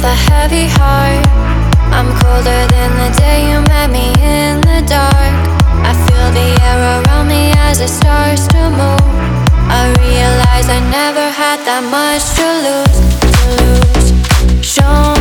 with a heavy heart. I'm colder than the day you met me in the dark. I feel the air around me as it starts to move. I realize I never had that much to lose. To lose. Show